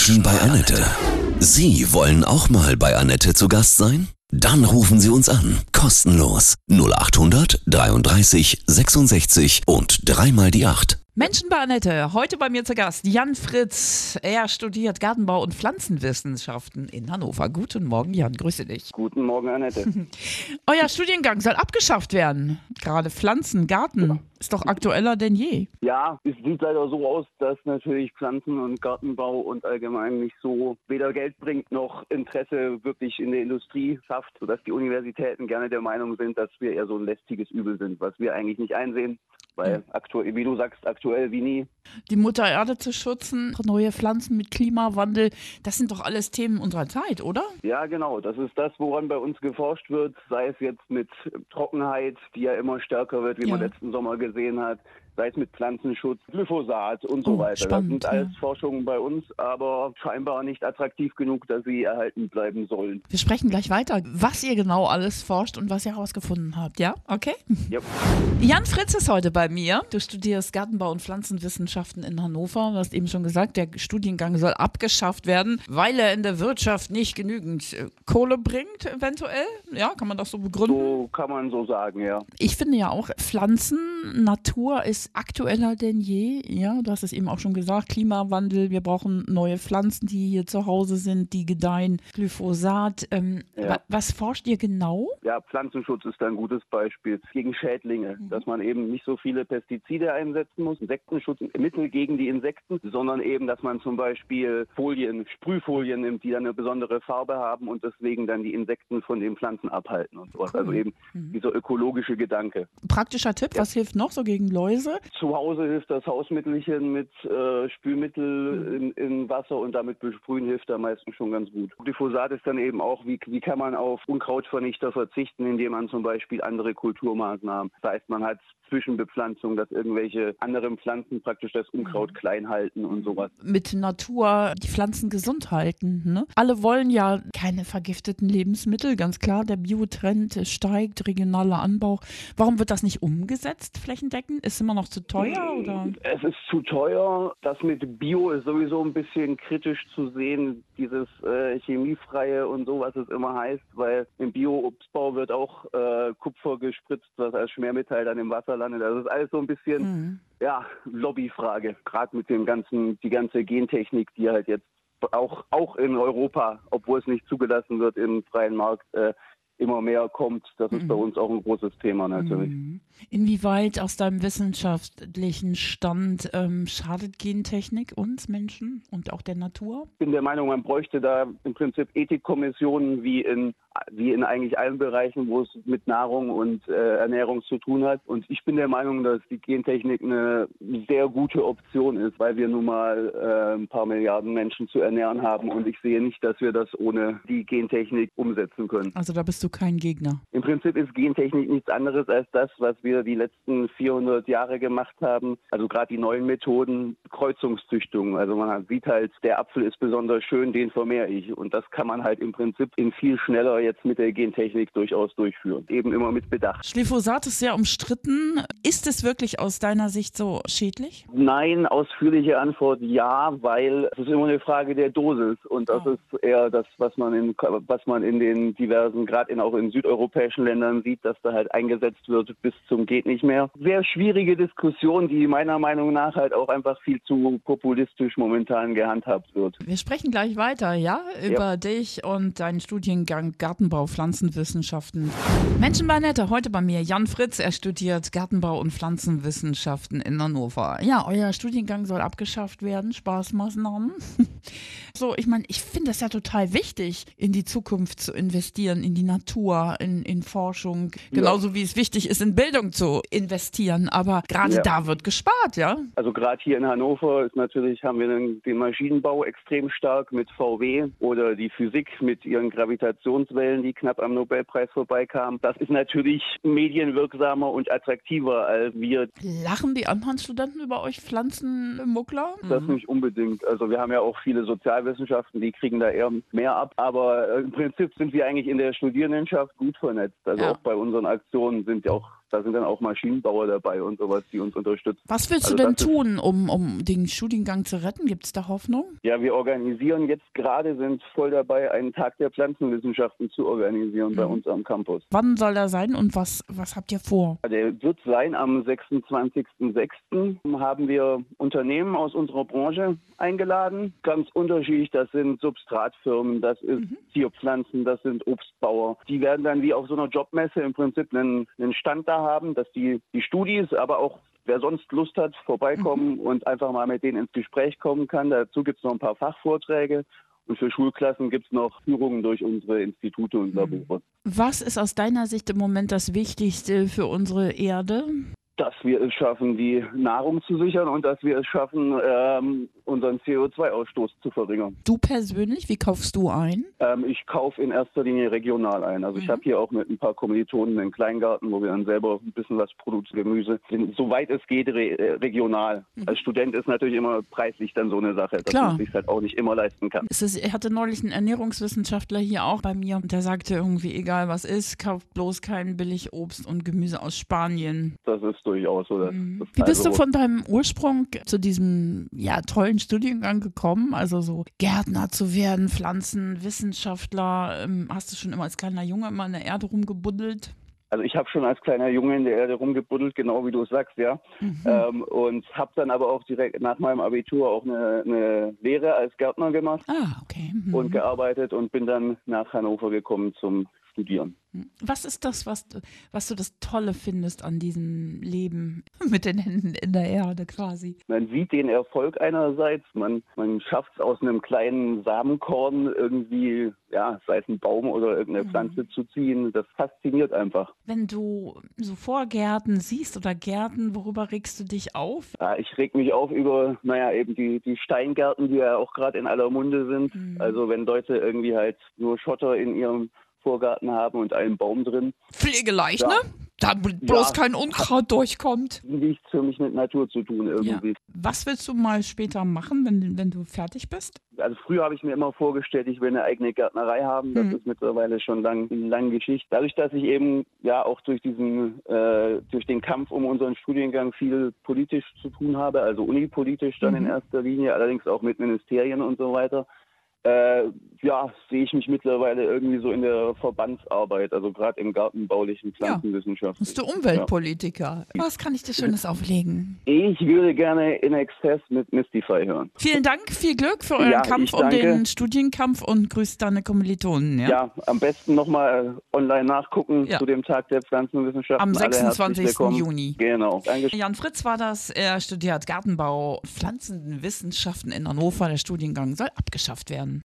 Menschen bei Annette. Sie wollen auch mal bei Annette zu Gast sein? Dann rufen Sie uns an. Kostenlos. 0800 33 66 und dreimal die 8. Menschen bei Annette, heute bei mir zu Gast Jan Fritz. Er studiert Gartenbau und Pflanzenwissenschaften in Hannover. Guten Morgen, Jan, grüße dich. Guten Morgen, Annette. Euer Studiengang soll abgeschafft werden. Gerade Pflanzen, Garten ist doch aktueller denn je. Ja, es sieht leider so aus, dass natürlich Pflanzen- und Gartenbau und allgemein nicht so weder Geld bringt noch Interesse wirklich in der Industrie schafft, sodass die Universitäten gerne der Meinung sind, dass wir eher so ein lästiges Übel sind, was wir eigentlich nicht einsehen. Weil aktuell, wie du sagst, aktuell wie nie. Die Mutter Erde zu schützen, neue Pflanzen mit Klimawandel, das sind doch alles Themen unserer Zeit, oder? Ja, genau. Das ist das, woran bei uns geforscht wird, sei es jetzt mit Trockenheit, die ja immer stärker wird, wie Ja. man letzten Sommer gesehen hat, sei es mit Pflanzenschutz, Glyphosat und so Oh, weiter. spannend, das sind alles ja. Forschungen bei uns, aber scheinbar nicht attraktiv genug, dass sie erhalten bleiben sollen. Wir sprechen gleich weiter, was ihr genau alles forscht und was ihr herausgefunden habt, ja? Okay? Ja. Jan Fritz ist heute bei mir. Du studierst Gartenbau und Pflanzenwissenschaften in Hannover. Du hast eben schon gesagt, der Studiengang soll abgeschafft werden, weil er in der Wirtschaft nicht genügend äh, Kohle bringt, eventuell. Ja, kann man das so begründen? So kann man so sagen, ja. Ich finde ja auch, Pflanzen, Natur ist aktueller denn je. Ja, du hast es eben auch schon gesagt, Klimawandel, wir brauchen neue Pflanzen, die hier zu Hause sind, die gedeihen, Glyphosat. Ähm, Ja. wa was forscht ihr genau? Ja, Pflanzenschutz ist ein gutes Beispiel gegen Schädlinge, dass man eben nicht so viele Pestizide einsetzen muss, Insektenschutz, Mittel gegen die Insekten, sondern eben, dass man zum Beispiel Folien, Sprühfolien nimmt, die dann eine besondere Farbe haben und deswegen dann die Insekten von den Pflanzen abhalten und sowas. Cool. Also eben dieser ökologische Gedanke. Praktischer Tipp, was hilft noch so gegen Läuse? Zu Hause hilft das Hausmittelchen mit äh, Spülmittel Mhm. in, in Wasser und damit besprühen hilft da meistens schon ganz gut. Glyphosat ist dann eben auch, wie, wie kann man auf Unkrautvernichter verzichten, indem man zum Beispiel andere Kulturmaßnahmen, das heißt man hat Zwischenbepflanzung, dass irgendwelche anderen Pflanzen praktisch das Mhm. Unkraut klein halten und sowas. Mit Natur die Pflanzen gesund halten. Ne? Alle wollen ja keine vergifteten Lebensmittel, ganz klar. Der Biotrend steigt, regionaler Anbau. Warum wird das nicht umgesetzt flächendeckend? Ist immer noch zu teuer oder? Es ist zu teuer. Das mit Bio ist sowieso ein bisschen kritisch zu sehen, dieses äh, chemiefreie und so, was es immer heißt, weil im Bio-Obstbau wird auch äh, Kupfer gespritzt, was als Schwermetall dann im Wasser landet. Also das ist alles so ein bisschen, Mhm. ja, Lobbyfrage. Gerade mit dem ganzen, die ganze Gentechnik, die halt jetzt auch, auch in Europa, obwohl es nicht zugelassen wird im freien Markt, äh, immer mehr kommt. Das ist bei uns auch ein großes Thema natürlich. Mhm. Inwieweit aus deinem wissenschaftlichen Stand ähm, schadet Gentechnik uns Menschen und auch der Natur? Ich bin der Meinung, man bräuchte da im Prinzip Ethikkommissionen wie in, wie in eigentlich allen Bereichen, wo es mit Nahrung und äh, Ernährung zu tun hat. Und ich bin der Meinung, dass die Gentechnik eine sehr gute Option ist, weil wir nun mal äh, ein paar Milliarden Menschen zu ernähren haben. Und ich sehe nicht, dass wir das ohne die Gentechnik umsetzen können. Also da bist du kein Gegner. Im Prinzip ist Gentechnik nichts anderes als das, was wir die letzten 400 Jahre gemacht haben. Also gerade die neuen Methoden, Kreuzungszüchtung. Also man sieht halt, der Apfel ist besonders schön, den vermehre ich. Und das kann man halt im Prinzip in viel schneller jetzt mit der Gentechnik durchaus durchführen. Eben immer mit Bedacht. Glyphosat ist sehr umstritten. Ist es wirklich aus deiner Sicht so schädlich? Nein, ausführliche Antwort ja, weil es ist immer eine Frage der Dosis und das Oh. ist eher das, was man in was man in den diversen, gerade in auch in südeuropäischen Ländern sieht, dass da halt eingesetzt wird bis zum geht nicht mehr. Sehr schwierige Diskussion, die meiner Meinung nach halt auch einfach viel zu populistisch momentan gehandhabt wird. Wir sprechen gleich weiter, ja, über dich und deinen Studiengang Gartenbau, Pflanzenwissenschaften. Menschen bei Nette, heute bei mir Jan Fritz, er studiert Gartenbau und Pflanzenwissenschaften in Hannover. Ja, euer Studiengang soll abgeschafft werden, Spaßmaßnahmen. So, ich meine, ich finde es ja total wichtig, in die Zukunft zu investieren, in die Natur, in, in Forschung, genauso wie es wichtig ist, in Bildung zu investieren. Aber gerade Ja. da wird gespart, ja? Also gerade hier in Hannover ist natürlich haben wir den, den Maschinenbau extrem stark mit VW oder die Physik mit ihren Gravitationswellen, die knapp am Nobelpreis vorbeikamen. Das ist natürlich medienwirksamer und attraktiver als wir. Lachen die anderen Studenten über euch Pflanzenmuckler? Das nicht unbedingt. Also wir haben ja auch viele Sozialwissenschaften, die kriegen da eher mehr ab. Aber äh, im Prinzip sind wir eigentlich in der Studierendenschaft gut vernetzt. Also Ja. auch bei unseren Aktionen sind ja auch da sind dann auch Maschinenbauer dabei und sowas, die uns unterstützen. Was willst also du denn tun, um, um den Studiengang zu retten? Gibt es da Hoffnung? Ja, wir organisieren jetzt gerade, sind voll dabei, einen Tag der Pflanzenwissenschaften zu organisieren mhm. bei uns am Campus. Wann soll er sein und was, was habt ihr vor? Der wird sein am 26.06. haben wir Unternehmen aus unserer Branche eingeladen. Ganz unterschiedlich, das sind Substratfirmen, das ist mhm. Tierpflanzen, das sind Obstbauer. Die werden dann wie auf so einer Jobmesse im Prinzip einen, einen Stand da haben, dass die, die Studis, aber auch wer sonst Lust hat, vorbeikommen mhm. und einfach mal mit denen ins Gespräch kommen kann. Dazu gibt es noch ein paar Fachvorträge. Und für Schulklassen gibt es noch Führungen durch unsere Institute und. Labore. Was ist aus deiner Sicht im Moment das Wichtigste für unsere Erde? Dass wir es schaffen, die Nahrung zu sichern und dass wir es schaffen, ähm, unseren CO2-Ausstoß zu verringern. Du persönlich, wie kaufst du ein? Ähm, ich kaufe in erster Linie regional ein. Also mhm. ich habe hier auch mit ein paar Kommilitonen einen Kleingarten, wo wir dann selber ein bisschen was produzieren, Gemüse, soweit es geht, re äh, regional. Mhm. Als Student ist natürlich immer preislich dann so eine Sache, dass Klar. man sich halt auch nicht immer leisten kann. Es ist, ich hatte neulich einen Ernährungswissenschaftler hier auch bei mir und der sagte irgendwie, egal was ist, kauft bloß kein billig Obst und Gemüse aus Spanien. Das ist durchaus. Mhm. Wie bist du von deinem Ursprung zu diesem ja, tollen Studiengang gekommen? Also so Gärtner zu werden, Pflanzenwissenschaftler. Ähm, hast du schon immer als kleiner Junge immer in der Erde rumgebuddelt? Also ich habe schon als kleiner Junge in der Erde rumgebuddelt, genau wie du es sagst, ja. Mhm. Ähm, und habe dann aber auch direkt nach meinem Abitur auch eine, eine Lehre als Gärtner gemacht ah, okay. mhm. und gearbeitet und bin dann nach Hannover gekommen zum studieren. Was ist das, was du, was du das Tolle findest an diesem Leben mit den Händen in der Erde quasi? Man sieht den Erfolg einerseits, man, man schafft es aus einem kleinen Samenkorn irgendwie, ja, sei es ein Baum oder irgendeine mhm. Pflanze zu ziehen. Das fasziniert einfach. Wenn du so Vorgärten siehst oder Gärten, worüber regst du dich auf? Ja, ich reg mich auf über, naja, eben die, die Steingärten, die ja auch gerade in aller Munde sind. Mhm. Also wenn Leute irgendwie halt nur Schotter in ihrem Vorgarten haben und einen Baum drin. Pflegeleicht, ja. ne? Da bloß ja, kein Unkraut durchkommt. Nichts für mich mit Natur zu tun irgendwie. Ja. Was willst du mal später machen, wenn, wenn du fertig bist? Also früher habe ich mir immer vorgestellt, ich will eine eigene Gärtnerei haben. Das hm. ist mittlerweile schon lang, eine lange Geschichte. Dadurch, dass ich eben ja auch durch diesen, äh, durch den Kampf um unseren Studiengang viel politisch zu tun habe, also unipolitisch dann mhm. in erster Linie, allerdings auch mit Ministerien und so weiter, äh, ja, sehe ich mich mittlerweile irgendwie so in der Verbandsarbeit, also gerade im gartenbaulichen Pflanzenwissenschaft. Ja, bist du Umweltpolitiker? Ja. Was kann ich dir Schönes auflegen? Ich würde gerne In Excess mit Mystify hören. Vielen Dank, viel Glück für euren ja, Kampf um den Studienkampf und grüßt deine Kommilitonen. Ja, ja am besten nochmal online nachgucken zu dem Tag der Pflanzenwissenschaft. Am 26. Juni. Genau. Dankeschön. Jan Fritz war das. Er studiert Gartenbau, Pflanzenwissenschaften in Hannover. Der Studiengang soll abgeschafft werden.